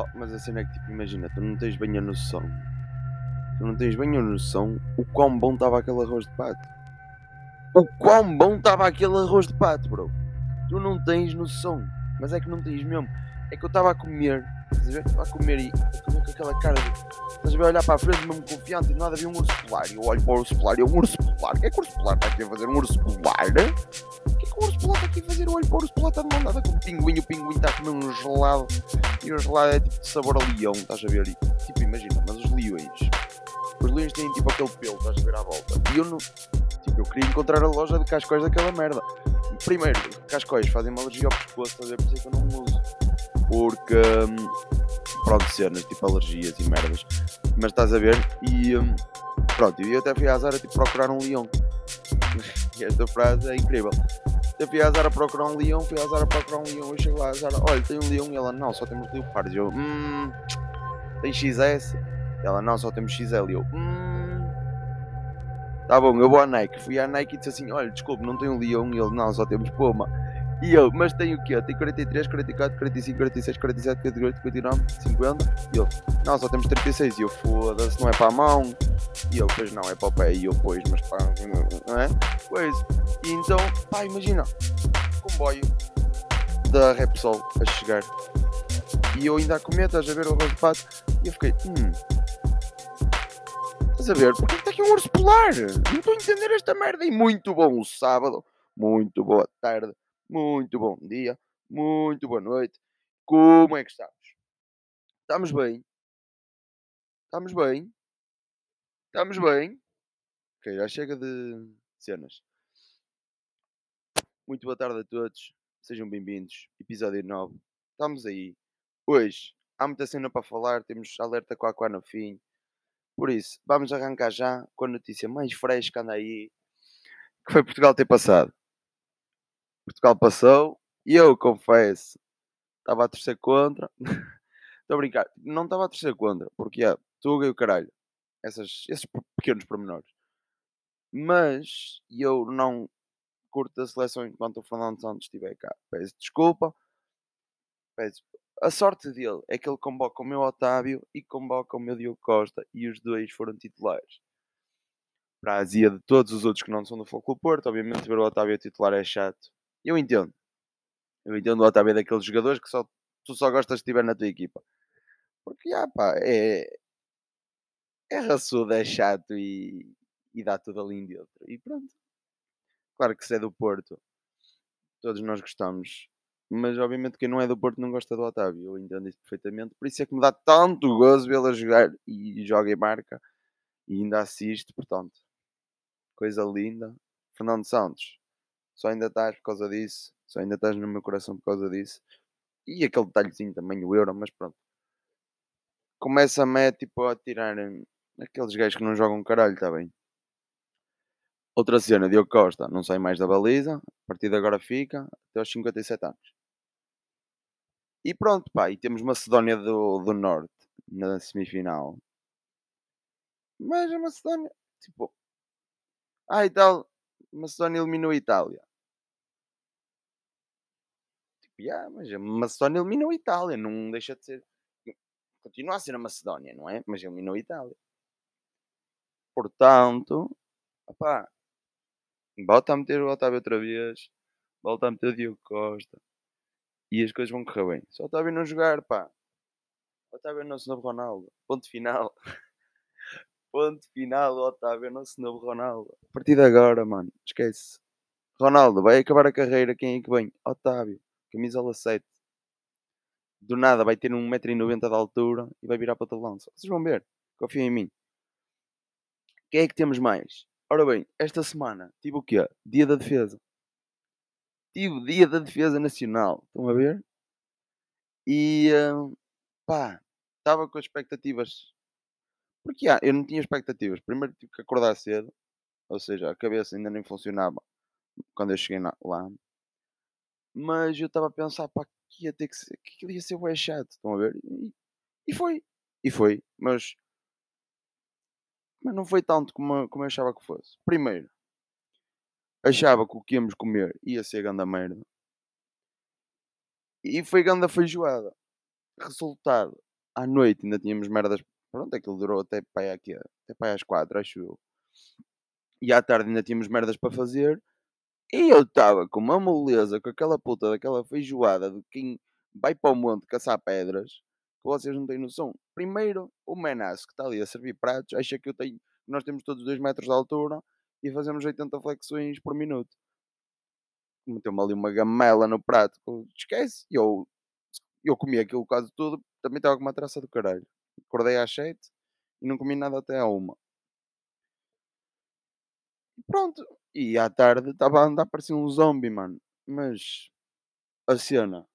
Oh, mas a cena é que, tipo, imagina, tu não tens bem a noção. Tu não tens bem a noção o quão bom estava aquele arroz de pato. O quão bom estava aquele arroz de pato, bro. Tu não tens noção. Mas é que não tens mesmo. É que eu estava a comer. Estás a ver? Estava a comer e comer com aquela cara de. Estás a ver? Olhar para a frente mesmo confiante e nada havia um urso polar. E eu olho para o urso polar e eu, um urso polar. O que é que o urso polar está aqui a fazer? Um urso polar? O que é que o urso polar está aqui a fazer? Eu olho para o urso polar, está de mão dada com o pinguim. O pinguim está a comer um gelado. E o gelado é tipo de sabor a leão. Estás a ver? E, tipo, imagina, mas os leões. Os leões têm tipo aquele pelo, estás a ver à volta. E eu não. Tipo, eu queria encontrar a loja de cascóis daquela merda. Primeiro, cascóis fazem-me alergia ao pescoço, estás a ver? Por isso é que eu não uso. Porque. hum, pronto, cenas, tipo alergias e merdas. Mas estás a ver? E. hum, pronto, e eu até fui à Zara tipo, procurar um leão. Esta frase é incrível. Eu fui à Zara procurar um leão, fui à Zara procurar um leão. Eu chego lá, a Zara, olha, tem um leão. E ela, não, só temos leopardos. Eu, hum. Tem XS? E ela, não, só temos XL. E eu, hum. Tá bom, eu vou à Nike. Fui à Nike e disse assim: Olha, desculpe, não tem um leão. E ele, não, só temos puma. E eu, mas tem o quê? Tem 43, 44, 45, 46, 47, 48, 59, 50. E ele, não, só temos 36. E eu, foda-se, não é para a mão. E eu, pois não, é para o pé. E eu, pois, mas pá, não é? Pois. E então, pá, imagina, comboio da Repsol a chegar. E eu ainda a comer, estás a ver o arroz de pato. E eu fiquei, hum. Estás a ver? Porque está aqui um urso polar? Não estou a entender esta merda. E muito bom o sábado. Muito boa tarde. Muito bom dia. Muito boa noite. Como é que estamos? Estamos bem? Estamos bem? Estamos bem? Ok, já chega de cenas. Muito boa tarde a todos. Sejam bem-vindos. Episódio 9. Estamos aí. Hoje há muita cena para falar. Temos alerta com a no fim. Por isso, vamos arrancar já com a notícia mais fresca anda aí. Que foi Portugal ter passado. Portugal passou. E eu confesso. Estava a torcer contra. Estou a brincar. Não estava a torcer contra. Porque é Tuga e o caralho. Essas, esses pe- pequenos pormenores. Mas eu não curto a seleção enquanto o Fernando Santos estiver cá. Peço desculpa. Peço. A sorte dele é que ele convoca o meu Otávio e convoca o meu Diogo Costa e os dois foram titulares. Para a azia de todos os outros que não são do Foco Porto, obviamente ver o Otávio titular é chato. Eu entendo. Eu entendo o Otávio daqueles jogadores que só, tu só gostas de estiver na tua equipa. Porque, ah, pá, é. É raçudo, é chato e, e dá tudo ali em dentro. E pronto. Claro que se é do Porto, todos nós gostamos. Mas obviamente quem não é do Porto não gosta do Otávio. Eu entendo isso perfeitamente. Por isso é que me dá tanto gozo vê-lo a jogar e joga em marca e ainda assiste. Portanto, coisa linda. Fernando Santos, só ainda estás por causa disso. Só ainda estás no meu coração por causa disso. E aquele detalhezinho também, o Euro, mas pronto. Começa-me é, tipo a tirar hum, aqueles gajos que não jogam caralho, está bem? Outra cena, Diogo Costa, não sai mais da baliza. A partir de agora fica até aos 57 anos. E pronto, pá, e temos Macedónia do, do Norte na semifinal. Mas a Macedónia, tipo. Ah, e tal. Macedónia eliminou a Itália. Yeah, mas a Macedónia eliminou a Itália. Não deixa de ser. Continua a ser a Macedónia, não é? Mas eliminou a Itália. Portanto, opá, volta a meter o Otávio outra vez. Volta a meter o Diogo Costa. E as coisas vão correr bem. Só o Otávio não jogar, pá. Otávio é o nosso novo Ronaldo. Ponto final. Ponto final, Otávio é o nosso novo Ronaldo. A partir de agora, mano, esquece. Ronaldo, vai acabar a carreira, quem é que vem? Otávio, camisola 7. Do nada vai ter 1,90m de altura e vai virar para o lança. Vocês vão ver, confiem em mim. Quem é que temos mais? Ora bem, esta semana tive o quê? Dia da Defesa. Tive Dia da Defesa Nacional. Estão a ver? E hum, pá, estava com expectativas. Porque ah, eu não tinha expectativas. Primeiro tive que acordar cedo, ou seja, a cabeça ainda nem funcionava quando eu cheguei lá. Mas eu estava a pensar, pá, que ia ter que ser, que ia ser bué chato, estão a ver? E, e foi, e foi, mas, mas não foi tanto como, como eu achava que fosse. Primeiro, achava que o que íamos comer ia ser ganda merda. E foi ganda feijoada. Resultado, à noite ainda tínhamos merdas. Pronto, aquilo durou até para aí aqui, até para aí às quatro, acho eu. E à tarde ainda tínhamos merdas para fazer. E eu estava com uma moleza, com aquela puta daquela feijoada de quem vai para o monte caçar pedras, que vocês não têm noção. Primeiro, o menaço que está ali a servir pratos, acha que eu tenho, nós temos todos 2 metros de altura e fazemos 80 flexões por minuto. Meteu-me ali uma gamela no prato, esquece. Eu, eu comi aquilo quase tudo, também estava com uma traça do caralho. Acordei às 7 e não comi nada até à 1. Pronto, e à tarde estava a andar parecia um zombie, mano. Mas a cena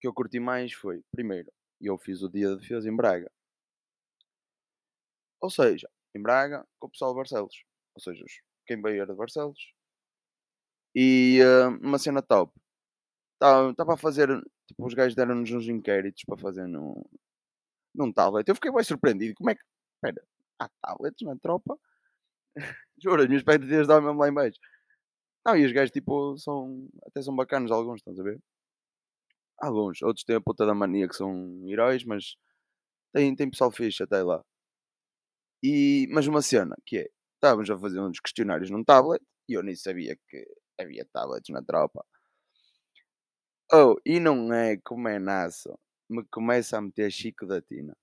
que eu curti mais foi, primeiro, eu fiz o dia de defesa em Braga. Ou seja, em Braga, com o pessoal de Barcelos. Ou seja, quem veio era de Barcelos. E uh, uma cena top. Estava a fazer, tipo, os gajos deram-nos uns inquéritos para fazer num, num tablet. Eu fiquei bem surpreendido. Como é que. Espera, há tablets na tropa? Juro, as minhas expectativas estavam mesmo lá em baixo. Não, e os gajos, tipo, são. Até são bacanos alguns, estás a ver? Alguns. Outros têm a puta da mania que são heróis, mas tem, tem pessoal fixe até lá. E, mas uma cena que é, estávamos a fazer uns questionários num tablet e eu nem sabia que havia tablets na tropa. Oh, e não é como é naço, me começa a meter Chico da Tina.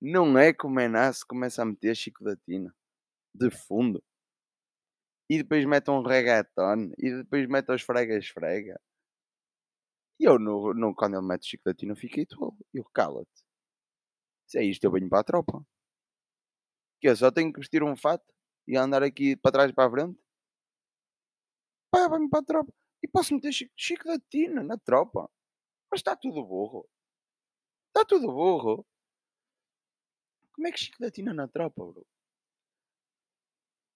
Não é como é naço, começa a meter Chico da Tina. De fundo. E depois mete um reggaeton. E depois mete os frega-esfrega. E eu, no, no, quando ele mete da Tina, fiquei tolo. Eu, cala-te. Se é isto, eu venho para a tropa. Que eu só tenho que vestir um fato e andar aqui para trás e para a frente. Pá, venho para a tropa. E posso meter Chico, Chico da Tina na tropa. Mas está tudo burro. Está tudo burro. Como é que Chico da Tina na tropa, bro?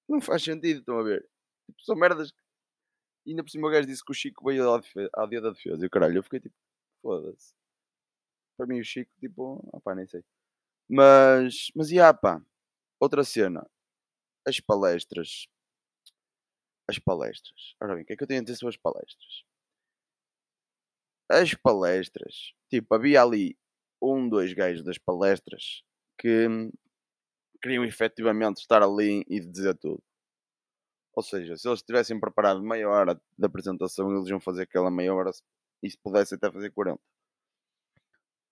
Não faz sentido, estão a ver? Tipo, são merdas e ainda por cima o gajo disse que o Chico veio ao dia da defesa. E o caralho, eu fiquei tipo, foda-se. Para mim o Chico, tipo, opá, nem sei. Mas, mas e pá, outra cena. As palestras. As palestras. Ora bem, o que é que eu tenho a dizer sobre as palestras? As palestras. Tipo, havia ali um, dois gajos das palestras que queriam efetivamente estar ali e dizer tudo. Ou seja, se eles tivessem preparado meia hora da apresentação, eles iam fazer aquela meia hora e se pudesse até fazer 40.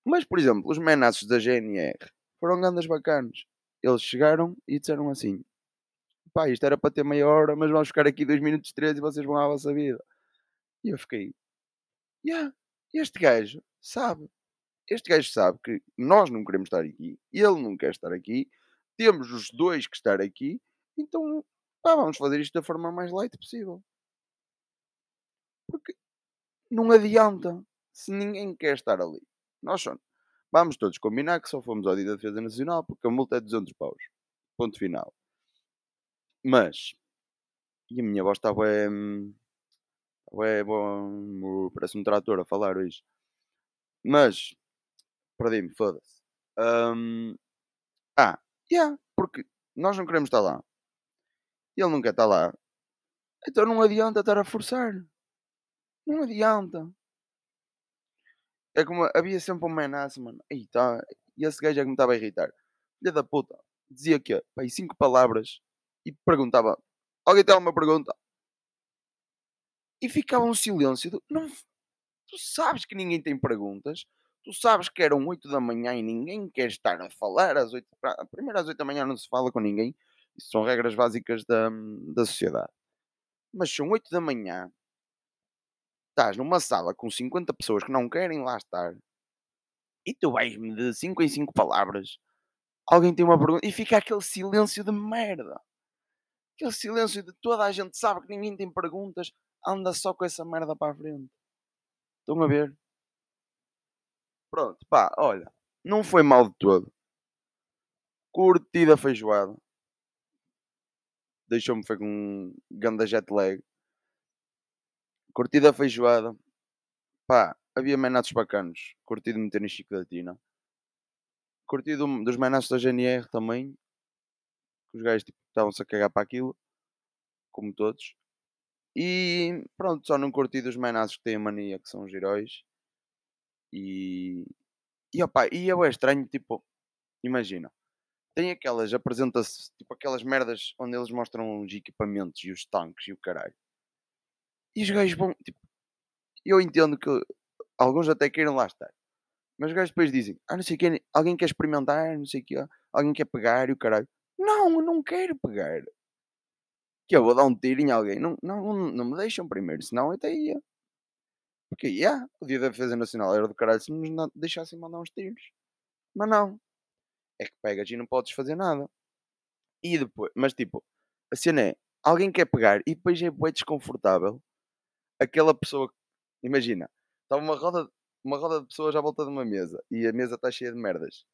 Mas, por exemplo, os menaços da GNR foram grandes bacanas. Eles chegaram e disseram assim: pá, isto era para ter meia hora, mas vamos ficar aqui dois minutos, três e vocês vão à vossa vida. E eu fiquei: yeah, este gajo sabe. Este gajo sabe que nós não queremos estar aqui, ele não quer estar aqui, temos os dois que estar aqui, então pá, vamos fazer isto da forma mais light possível. Porque não adianta se ninguém quer estar ali. Nós só vamos todos combinar que só fomos ao dia da defesa nacional porque a multa é 200 paus. Ponto final. Mas, e a minha voz está bem. Ué, bom, parece um trator a falar hoje. Mas, perdi-me, foda-se. Um, ah, yeah, porque nós não queremos estar lá ele quer estar lá, então não adianta estar a forçar. Não adianta. É como havia sempre um menace, mano. E, tá, e esse gajo é que me estava a irritar. Filha da puta. Dizia que, pai, cinco palavras e perguntava: Alguém tem alguma pergunta? E ficava um silêncio. Do, não, tu sabes que ninguém tem perguntas. Tu sabes que eram 8 da manhã e ninguém quer estar a falar às 8. Primeiro às 8 da manhã não se fala com ninguém. Isso são regras básicas da, da sociedade. Mas são 8 da manhã, estás numa sala com 50 pessoas que não querem lá estar e tu vais-me de 5 em 5 palavras. Alguém tem uma pergunta e fica aquele silêncio de merda. Aquele silêncio de toda a gente sabe que ninguém tem perguntas, anda só com essa merda para a frente. Estão a ver? Pronto, pá, olha, não foi mal de todo. Curtida feijoada deixou-me foi com um ganda jet lag. Curtida feijoada. Pá, havia menatos bacanos. Curtido meter no Chico da Tina. Curtido dos menatos da GNR também. Que os gajos tipo, estavam-se a cagar para aquilo. Como todos. E pronto, só não curti dos menatos que têm a mania, que são os heróis. E, E opa, e é estranho, tipo, imagina, tem aquelas, apresenta-se, tipo aquelas merdas onde eles mostram os equipamentos e os tanques e o caralho. E os gajos vão, tipo, eu entendo que alguns até queiram lá estar. Mas os gajos depois dizem, ah, não sei o que, alguém quer experimentar, não sei o que, alguém quer pegar e o caralho. Não, eu não quero pegar. Que eu vou dar um tiro em alguém. Não, não, não me deixam primeiro, senão eu até ia. Porque, yeah, o dia da defesa nacional era do caralho se nos deixassem mandar uns tiros. Mas não. É que pegas e não podes fazer nada. E depois, mas tipo, a cena é, alguém quer pegar e depois é bem desconfortável. Aquela pessoa, imagina, está uma roda, uma roda de pessoas à volta de uma mesa e a mesa está cheia de merdas.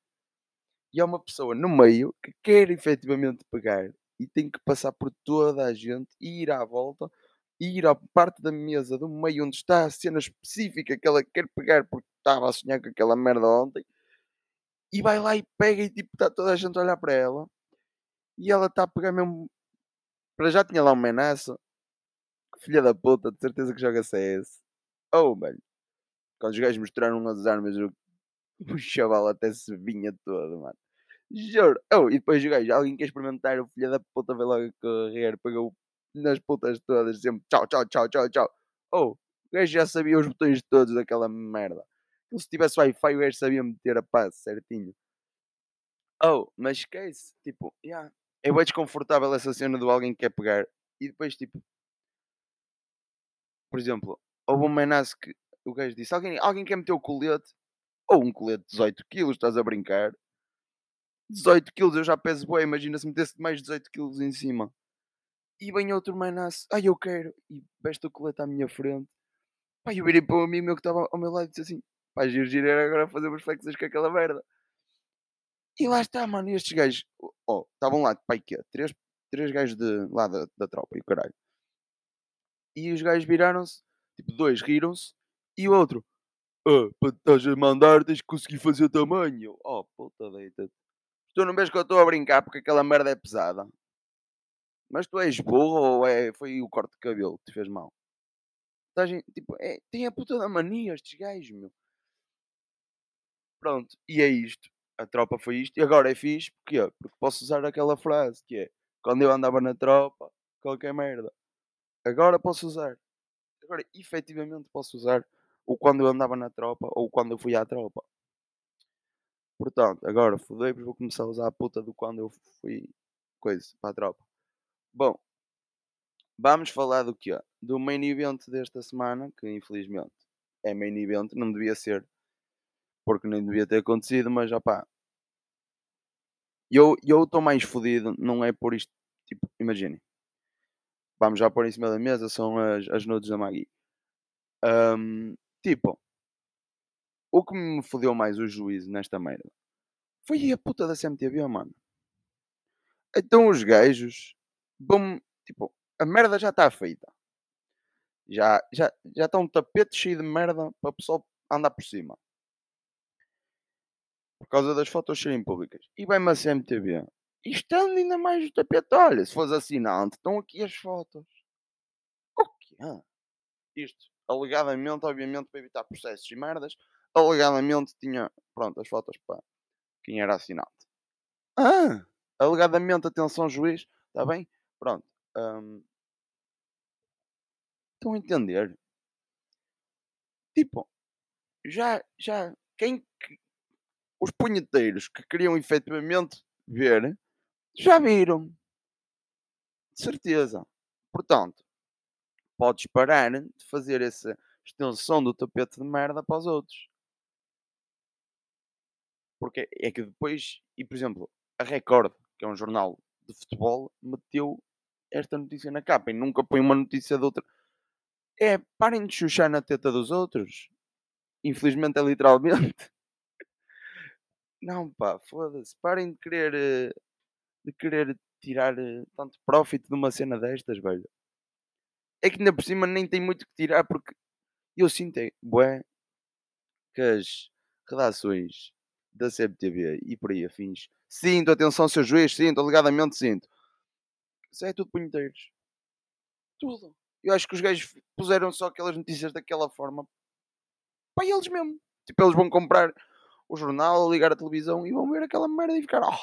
E há uma pessoa no meio que quer efetivamente pegar e tem que passar por toda a gente e ir à volta e ir à parte da mesa do meio onde está a cena específica que ela quer pegar porque estava a sonhar com aquela merda ontem e vai lá e pega e tipo está toda a gente a olhar para ela e ela está a pegar mesmo para já tinha lá uma menaça filha da puta de certeza que joga CS oh mano quando os gajos mostraram as armas o, o chaval até se vinha todo mano Juro. Oh, e depois o gajo, alguém quer experimentar, o filho da puta veio logo correr, pegou nas putas todas, sempre tchau, tchau, tchau, tchau, tchau. Oh, o gajo já sabia os botões todos daquela merda. Se tivesse Wi-Fi, o gajo sabia meter a paz certinho. Oh, mas esquece, tipo, yeah. é bem desconfortável essa cena do alguém que quer pegar e depois, tipo, por exemplo, houve um menace que o gajo disse: alguém, alguém quer meter o colete? Ou um colete de 18 kg, estás a brincar? 18 quilos, eu já peso bem, imagina se metesse mais 18 quilos em cima. E vem outro manaço, ai eu quero, e veste o colete à minha frente. Pai, eu virei para um amigo meu que estava ao meu lado e disse assim, pá, giro, giro era agora fazer umas flexões com aquela merda. E lá está, mano, e estes gajos, oh, estavam lá, pai, que três, três gajos de, lá da, da tropa, e o caralho. E os gajos viraram-se, tipo, dois riram-se, e o outro, ah, para estás a mandar, tens que conseguir fazer tamanho. Oh, puta, deita-te. Tu não vês que eu estou a brincar porque aquela merda é pesada. Mas tu és burro ou é, foi o corte de cabelo que te fez mal? Estás, tipo, é, tem a puta da mania estes gajos, meu. Pronto, e é isto. A tropa foi isto. E agora é fixe, porquê? Porque posso usar aquela frase que é quando eu andava na tropa, qualquer merda. Agora posso usar. Agora, efetivamente, posso usar o quando eu andava na tropa ou quando eu fui à tropa. Portanto, agora fodei-vos, vou começar a usar a puta do quando eu fui coisa para a tropa. Bom, vamos falar do que é? Do main event desta semana, que infelizmente é main event, não devia ser, porque nem devia ter acontecido, mas opá. Eu estou mais fodido, não é por isto, tipo, imaginem. Vamos já pôr em cima da mesa, são as, as nudes da Magui. Um, tipo, o que me fodeu mais o juízo nesta merda foi a puta da CMTV, mano. Então os gajos vão. Tipo, a merda já está feita. Já, já, já está um tapete cheio de merda para o pessoal andar por cima. Por causa das fotos serem públicas. E vai-me a CMTV. Estando ainda mais o tapete. Olha, se fosse assinante, estão aqui as fotos. O quê? Isto, alegadamente, obviamente, para evitar processos e merdas alegadamente tinha, pronto, as fotos para quem era assinante. Ah, alegadamente, atenção juiz, está bem? Pronto. Um, estão a entender? Tipo, já, já, quem, os punheteiros que queriam efetivamente ver, já viram. De certeza. Portanto, podes parar de fazer essa extensão do tapete de merda para os outros. Porque é que depois, e por exemplo, a Record, que é um jornal de futebol, meteu esta notícia na capa e nunca põe uma notícia de outra. É, parem de chuchar na teta dos outros. Infelizmente é literalmente. Não, pá, foda-se. Parem de querer, eh, de querer tirar eh, tanto profit de uma cena destas, velho. É que ainda por cima nem tem muito que tirar porque eu sinto, é, bué, que as redações da CMTV e por aí afins. Sinto, atenção, seu juiz, sinto, alegadamente sinto. Isso é tudo punheteiros. Tudo. Eu acho que os gajos puseram só aquelas notícias daquela forma para eles mesmo. Tipo, eles vão comprar o jornal, ligar a televisão e vão ver aquela merda e ficar. Oh,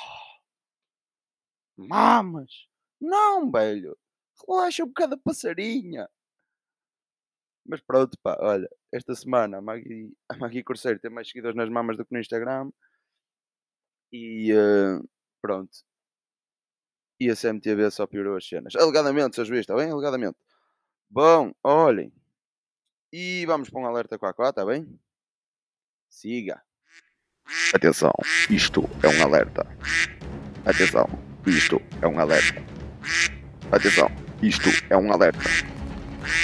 mamas! Não, velho! Relaxa um bocado a passarinha! Mas pronto, pá, olha, esta semana a Maggie, a Corseiro tem mais seguidores nas mamas do que no Instagram. E uh, pronto. E a CMTV só piorou as cenas. Alegadamente, seus juiz, está bem? Alegadamente. Bom, olhem. E vamos para um alerta com a está bem? Siga. Atenção, isto é um alerta. Atenção, isto é um alerta. Atenção, isto é um alerta.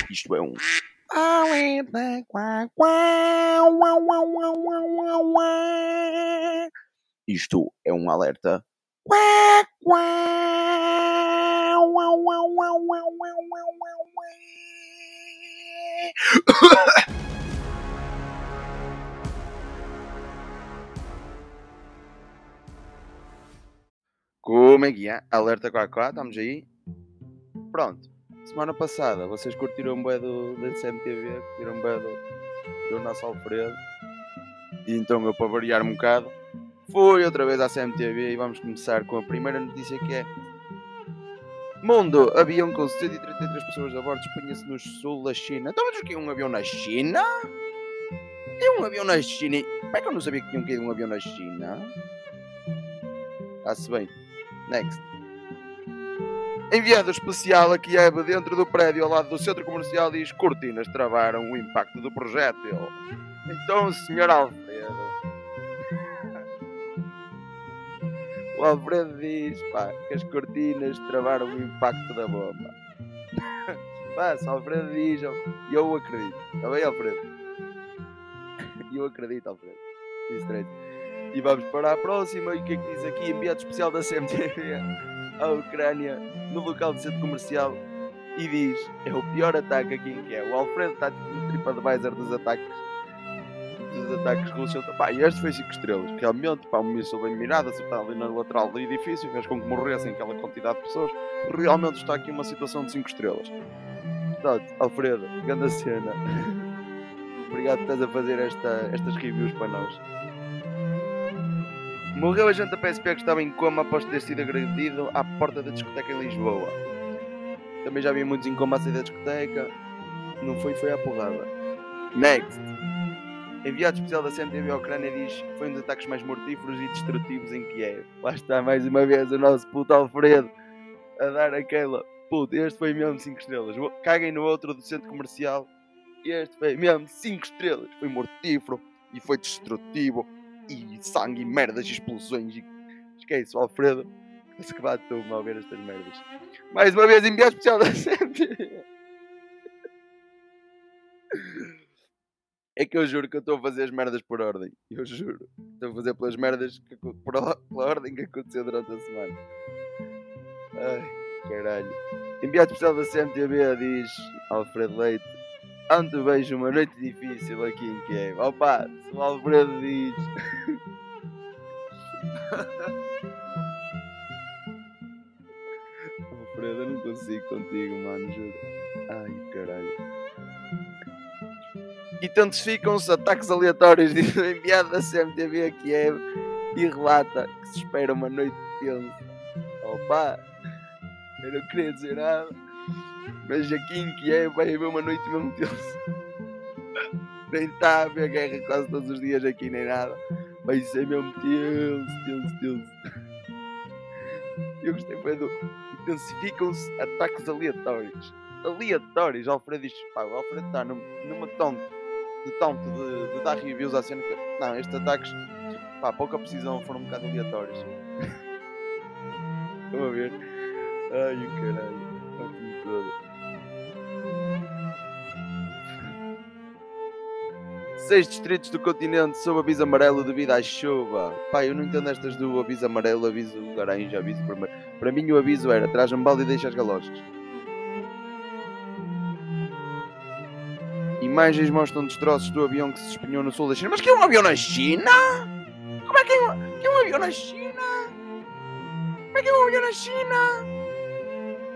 Isto é um alerta. Quá, quá. Isto é um alerta. Quá, quá. Como é que é? Alerta 44, estamos aí. Pronto. Semana passada vocês curtiram um do, da CMTV, curtiram um do, do nosso Alfredo. E então eu, para variar um bocado, fui outra vez à CMTV e vamos começar com a primeira notícia que é Mundo, avião com 133 pessoas a bordo espinha-se no sul da China. Então, mas o que um avião na China? É um avião na China? Como é que eu não sabia que tinha que um avião na China? Está-se bem. Next. Enviado especial a Kiev dentro do prédio ao lado do centro comercial diz cortinas travaram o impacto do projétil. Então, Sr. Alfredo. O diz pá, que as cortinas travaram o impacto da bomba. Passa, Alfredo diz e eu acredito. Está bem, Alfredo? E eu acredito, Alfredo. Diz e vamos para a próxima. E o que é que diz aqui? Enviado especial da CMTV à Ucrânia no local do centro comercial e diz: é o pior ataque aqui em que é. O Alfredo está tipo no TripAdvisor dos ataques dos ataques russos. Pá, e este foi 5 estrelas. Realmente, pá, um míssil bem mirado, acertado ali na lateral do edifício, fez com que morressem aquela quantidade de pessoas. Realmente está aqui uma situação de 5 estrelas. Portanto, Alfredo, grande cena. Obrigado por estás a fazer esta, estas reviews para nós. Morreu a gente da PSP que estava em coma após ter sido agredido à porta da discoteca em Lisboa. Também já vi muitos em coma a sair da discoteca. Não foi, foi à porrada. Next. Enviado especial da CMTV à Ucrânia diz que foi um dos ataques mais mortíferos e destrutivos em Kiev. Lá está mais uma vez o nosso puto Alfredo a dar aquela. Puto, este foi mesmo 5 estrelas. Caguem no outro do centro comercial. Este foi mesmo 5 estrelas. Foi mortífero e foi destrutivo e sangue e merdas e explosões. E... Esquece, o Alfredo se que bate-me a ver estas merdas. Mais uma vez, enviado especial da CMT. É que eu juro que eu estou a fazer as merdas por ordem. Eu juro. Estou a fazer pelas merdas que, por, pela ordem que aconteceu durante a semana. Ai, caralho. Enviado especial da CMTB diz Alfredo Leite. Ando vejo uma noite difícil aqui em Kiev. Opa, se o Alfredo diz. Alfredo, eu não consigo contigo, mano, juro. Ai, caralho. Intensificam-se ataques aleatórios enviado da CMTV a Kiev e relata que se espera uma noite tensa. Opa, eu não queria dizer nada. Mas aqui em Kiev vai haver uma noite mesmo tensa. Nem está a haver guerra quase todos os dias aqui, nem nada. Vai ser mesmo tenso, tenso, tenso. Eu gostei foi do. Intensificam-se ataques aleatórios. Aleatórios. Alfredo diz: pá, o Alfredo está num, numa tonto de tonto de, de, dar reviews à cena que. Não, estes ataques, pá, pouca precisão, foram um bocado aleatórios. Estão a ver? Ai, o caralho. Ótimo todo. Seis distritos do continente sob aviso amarelo devido à chuva. Pá, eu não entendo estas do aviso amarelo, aviso laranja, aviso vermelho. Para mim o aviso era traz um balde e deixa as galochas. Imagens mostram destroços do avião que se espinhou no sul da China. Mas que é um avião na China? Como é que é um, que é um avião na China? Como é que é um avião na China?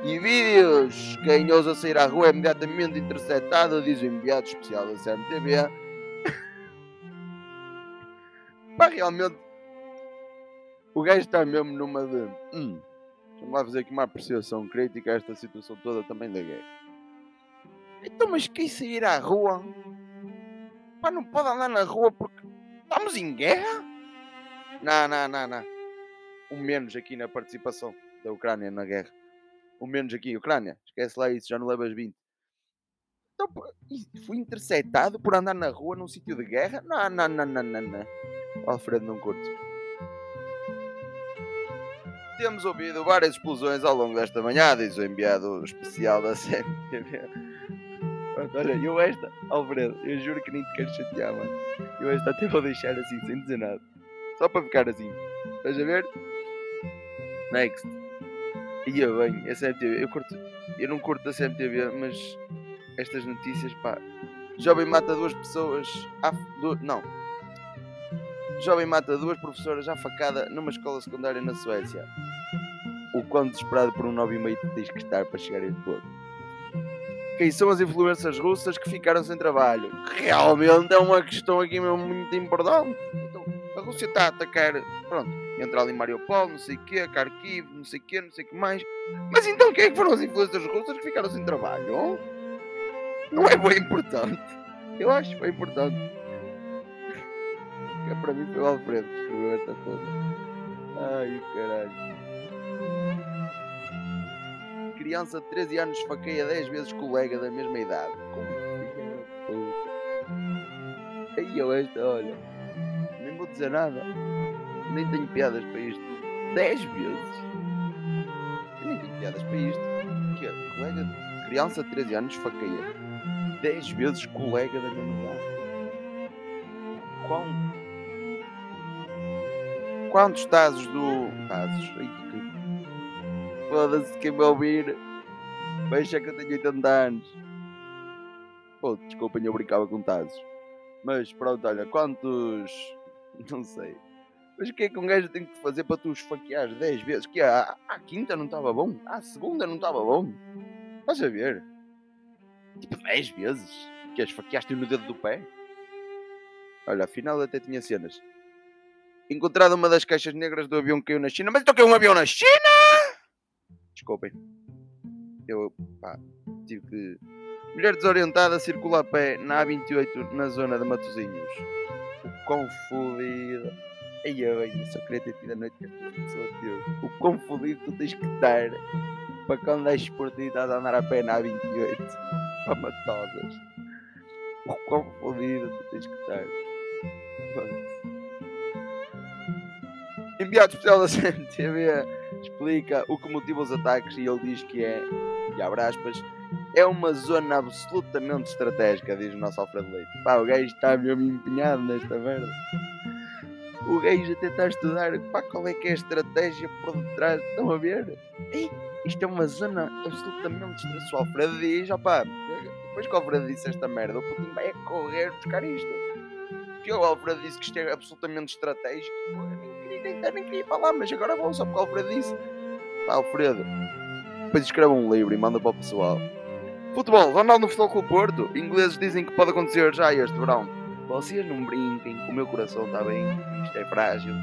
E vídeos. Quem ousa sair à rua é imediatamente interceptado, diz o enviado especial da CMTV. Pá, realmente. O gajo está mesmo numa de. Hum, Vamos lá fazer aqui uma apreciação crítica a esta situação toda também da guerra. Então, mas quem sair à rua? Pá, não pode andar na rua porque estamos em guerra? Não, não, não, não. O menos aqui na participação da Ucrânia na guerra. O menos aqui, Ucrânia. Esquece lá isso, já não levas 20. Então, fui interceptado por andar na rua num sítio de guerra? Não, não, não, não, não, não. Alfredo não curte temos ouvido várias explosões ao longo desta manhã, diz o enviado especial da CMTV. Olha, eu esta, Alfredo, eu juro que nem te quero chatear, mano. Eu esta até vou deixar assim, sem dizer nada. Só para ficar assim. Estás a ver? Next. Eu bem, a CMTV, eu curto, eu não curto a CMTV, mas estas notícias, pá. Jovem mata duas pessoas. Ah, não, Jovem mata duas professoras à facada numa escola secundária na Suécia. O quão desesperado por um novo e meio tens que estar para chegar a este ponto. Quem são as influências russas que ficaram sem trabalho? Realmente é uma questão aqui muito importante. Então, a Rússia está a atacar, pronto, entra ali Mariupol, não sei o quê, Kharkiv, não sei o quê, não sei o que mais. Mas então quem é que foram as influências russas que ficaram sem trabalho? Não é bem importante. Eu acho bem importante que para mim foi o Alfredo que escreveu esta coisa. Ai, caralho. Criança de 13 anos esfaqueia 10 vezes colega da mesma idade. Como filha puta. Aí eu esta, olha. Nem vou dizer nada. Nem tenho piadas para isto. 10 vezes. Eu nem tenho piadas para isto. Que é? Colega de criança de 13 anos esfaqueia 10 vezes colega da mesma idade. Quão Quantos tazos do. Tazos? Ai. Foda-se quem me ouvir. Veja que eu tenho 80 anos. Pô, desculpem, eu brincava com tazos. Mas pronto, olha, quantos. Não sei. Mas o que é que um gajo tem que fazer para tu esfaquear 10 vezes? Que a, a quinta não estava bom? A segunda não estava bom? Estás a ver? Tipo 10 vezes? Que esfaqueaste no dedo do pé? Olha, afinal até tinha cenas encontrado uma das caixas negras do avião que caiu na China. Mas então caiu um avião na China? Desculpem. Eu, pá, tive que... Mulher desorientada circula a pé na A28 na zona de Matosinhos. O quão fodido. Ai, bem, só queria ter tido a noite que teve. O fodido tu tens que estar para quando és por ti estás a andar a pé na A28 para Matosas. O fodido tu tens que. Pronto. Enviado especial da CMTV explica o que motiva os ataques e ele diz que é, e abre aspas, é uma zona absolutamente estratégica, diz o nosso Alfredo Leite. Pá, o gajo está mesmo empenhado nesta merda. O gajo até está a estudar pá, qual é que é a estratégia por detrás. Estão a ver? Ei, isto é uma zona absolutamente estratégica. O Alfredo diz, opá, depois que o Alfredo disse esta merda, o Putin vai correr buscar isto. Que o Alfredo disse que isto é absolutamente estratégico nem, nem queria lá, mas agora vou só porque o Alfredo disse. Pá, Alfredo. Depois escreve um livro e manda para o pessoal. Futebol, Ronaldo no Futebol Clube Porto. Ingleses dizem que pode acontecer já este verão. Vocês não brinquem, o meu coração está bem, isto é frágil.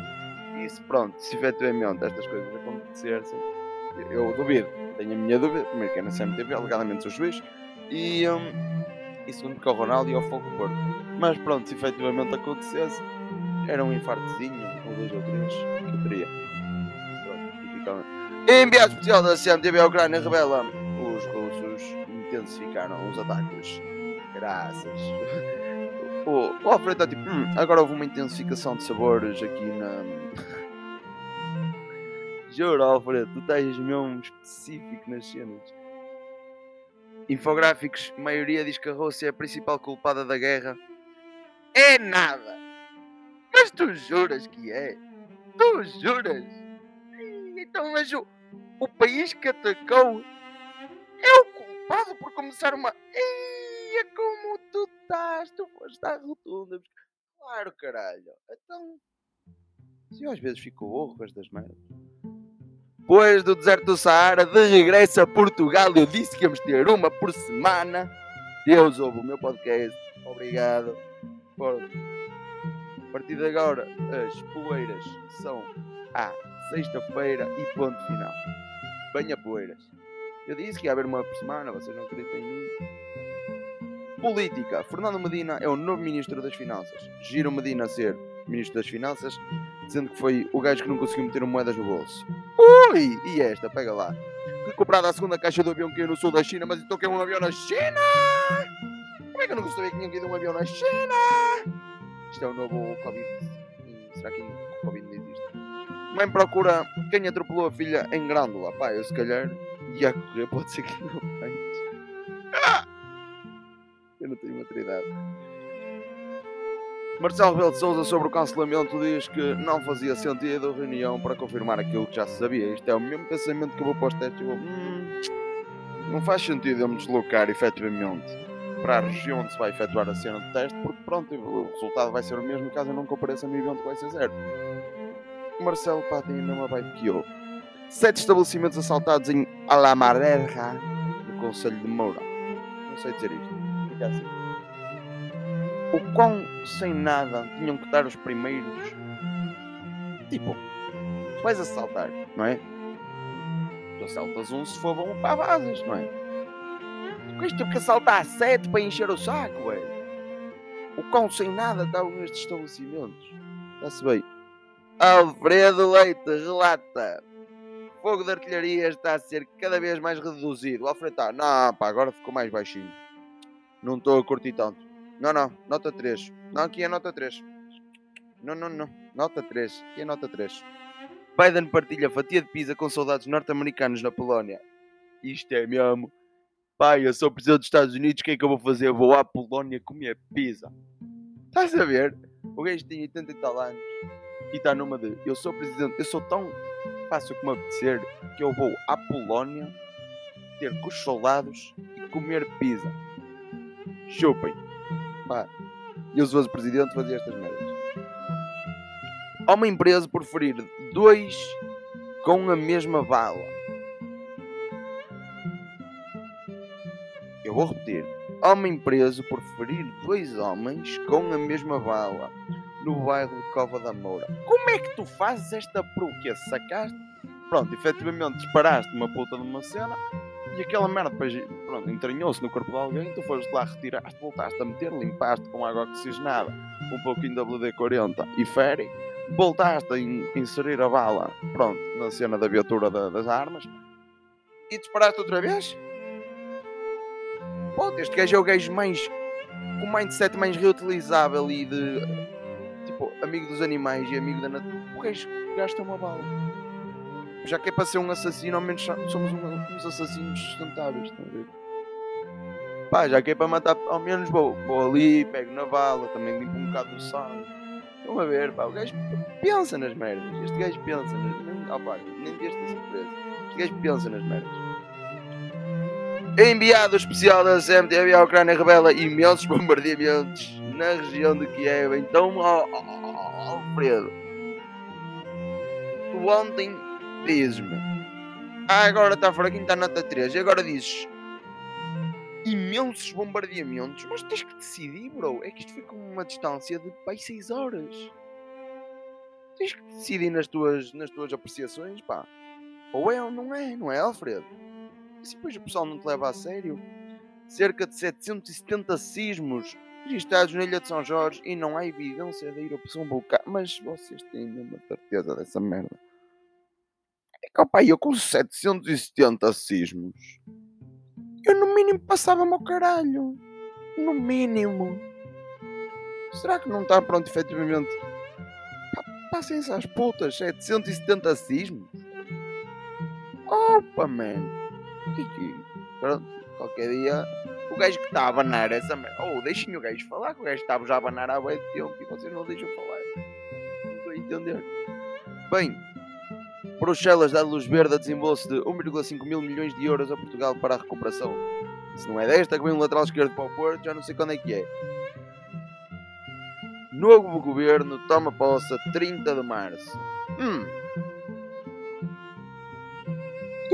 E se pronto, se efetivamente estas coisas acontecerem, eu duvido. Tenho a minha dúvida, primeiro que é na CMTV, alegadamente sou juiz. E, um, e segundo que é o Ronaldo e ao Fogo Porto. Mas pronto, se efetivamente acontecesse, era um infartozinho, ou dois ou três, que eu teria. Enviado especial da CMTV à Ucrânia revela os russos intensificaram os ataques. Graças. O, o Alfredo está tipo, hum, agora houve uma intensificação de sabores aqui na. Juro, Alfredo, tu estás mesmo específico nas cenas. Infográficos, maioria diz que a Rússia é a principal culpada da guerra. É nada! Mas tu juras que é? Tu juras? Então, mas o, o país que atacou é o culpado por começar uma. Eia, como tu estás? Tu foste à rotunda. Claro, caralho. Então. Se eu às vezes fico burro com estas merdas. Depois do deserto do Saara, de regresso a Portugal, eu disse que íamos ter uma por semana. Deus ouve o meu podcast. Obrigado por partir de agora, as poeiras são à sexta-feira e ponto final. Venha poeiras. Eu disse que ia haver uma por semana, vocês não acreditam em mim. Política. Fernando Medina é o novo Ministro das Finanças. Giro Medina a ser Ministro das Finanças, dizendo que foi o gajo que não conseguiu meter moedas no bolso. Ui! E esta, pega lá. Comprado a segunda caixa do avião que ia no sul da China, mas então que é um avião na China! Como é que eu não sabia que tinha ido um avião na China? Isto é o novo Covid. Será que o Covid não existe? Mãe procura quem atropelou a filha em Grândola. Pá, eu se calhar ia correr, pode ser que não. Ah! Eu não tenho maturidade. Marcelo Rebelo de Sousa sobre o cancelamento diz que não fazia sentido a reunião para confirmar aquilo que já se sabia. Isto é o mesmo pensamento que eu vou para os testes. Eu vou, hum, não faz sentido eu me deslocar efetivamente para a região onde se vai efetuar a cena de teste, porque pronto, o resultado vai ser o mesmo caso eu não compareça no evento vai ser zero. Marcelo pá, tem a mesma vibe que. Sete estabelecimentos assaltados em Alamarerja, no Conselho de Moura. Não sei dizer isto. Fica assim. O quão sem nada tinham que estar os primeiros. Tipo, tu vais assaltar, não é? Tu assaltas um se for bom para basas, não é? Isto teve que assaltar sete para encher o saco, velho. O quão sem nada estavam nestes estabelecimentos. Está-se bem. Alfredo Leite relata. Fogo de artilharia está a ser cada vez mais reduzido. Alfredo está. Não, pá, agora ficou mais baixinho. Não estou a curtir tanto. Não, não, nota 3. Não, aqui é nota 3. Não, não, não. Nota 3. Aqui é nota 3. Biden partilha fatia de pizza com soldados norte-americanos na Polónia. Isto é mesmo. Pai, eu sou presidente dos Estados Unidos, o que é que eu vou fazer? Vou à Polónia comer pizza. Estás a ver? O gajo tem 80 e tal anos e está numa de eu sou presidente, eu sou tão fácil como apetecer que eu vou à Polónia ter com os soldados e comer pizza. Chupem. Pá, eu se fosse presidente fazia estas merdas. Homem preso por ferir dois com a mesma bala. Vou repetir. Homem preso por ferir dois homens com a mesma bala no bairro de Cova da Moura. Como é que tu fazes esta proquê? Sacaste? Pronto, efetivamente disparaste uma puta de uma cena e aquela merda depois pronto, entranhou-se no corpo de alguém, tu foste lá, retiraste, voltaste a meter, limpaste com água oxigenada, um pouquinho de WD-40 e fere, voltaste a in inserir a bala, pronto, na cena da viatura da, das armas e disparaste outra vez? Pronto, este gajo é o gajo mais com o mindset mais reutilizável e de tipo amigo dos animais e amigo da natureza. O gajo gasta uma bala. Já que é para ser um assassino, ao menos somos uns assassinos sustentáveis, estão a ver? Pá, já que é para matar, ao menos vou, vou ali, pego na bala, também limpo um bocado do sangue. Estão a ver, pá, o gajo pensa nas merdas. Este gajo pensa nas merdas. Ah, pá, nem deste de surpresa. Este gajo pensa nas merdas. Enviado especial da CMTV à Ucrânia revela imensos bombardeamentos na região de Kiev. Então, Alfredo, tu ontem dizes-me, ah, agora está fraquinho, está nota 3, e agora dizes imensos bombardeamentos, mas tens que decidir, bro. É que isto fica uma distância de pai 6 horas. Tens que decidir nas tuas, nas tuas apreciações, pá. Ou é ou não é, não é, Alfredo? Se depois o pessoal não te leva a sério? Cerca de 770 sismos registrados na Ilha de São Jorge e não há evidência da erupção vulcânica. Mas vocês têm uma certeza dessa merda? É que, opa, eu com 770 sismos, eu no mínimo passava-me ao caralho. No mínimo. Será que não está pronto, efetivamente? Passem-se às putas, 770 sismos. Opa, man. Pronto, qualquer dia o gajo que está a abanar essa merda. Oh, deixem o gajo falar, que o gajo estava já a abanar há bem tempo e vocês não deixam falar. Estou a entender. Bem, Bruxelas dá luz verde a desembolso de 1,5 mil milhões de euros a Portugal para a recuperação. Se não é desta que vem um lateral esquerdo para o Porto, já não sei quando é que é. Novo governo toma posse a 30 de março. Hum,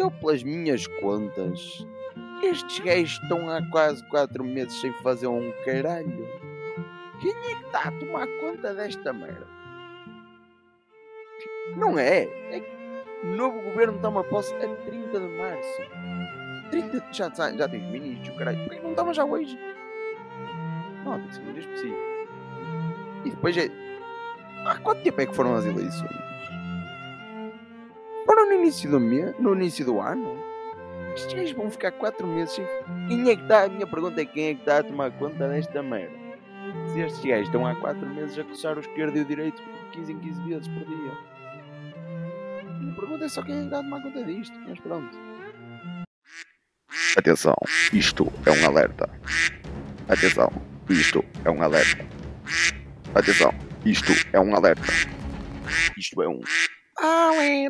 eu, pelas minhas contas, estes gajos estão há quase 4 meses sem fazer um caralho. Quem é que está a tomar conta desta merda? Não é. É que o novo governo toma posse a 30 de março. 30 já, já, tem ministro, caralho. Por que não toma já hoje? Não, tem que ser dia específico. E depois é. Há quanto tempo é que foram as eleições? Início do mês, no início do ano. Estes gajos vão ficar 4 meses sem. Quem é que está? A minha pergunta é quem é que está a tomar conta desta merda? Se estes gajos estão há 4 meses a coçar o esquerdo e o direito de 15 em 15 vezes por dia. A minha pergunta é só quem é que está a tomar conta disto. Mas pronto. Atenção, isto é um alerta. Atenção, isto é um alerta. Atenção, isto é um alerta. Isto é um é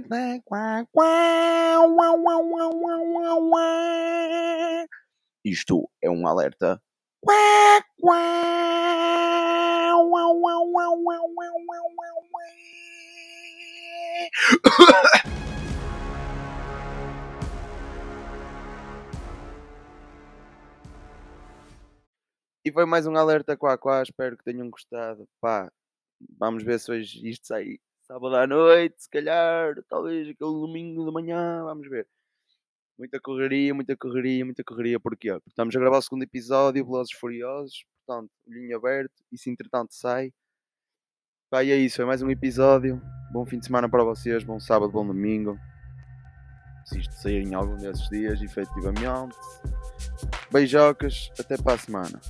isto é um alerta. E foi mais um alerta quá quá, espero que tenham gostado. Pá, vamos ver se hoje isto sai sábado à noite, se calhar, talvez aquele domingo de manhã, vamos ver. Muita correria, muita correria, muita correria, porquê? Porque estamos a gravar o segundo episódio, Velozes Furiosos, portanto, olhinho aberto, e se entretanto sai. Pá, e é isso, é mais um episódio. Bom fim de semana para vocês, bom sábado, bom domingo. Se isto sair em algum desses dias, efetivamente. Beijocas, até para a semana.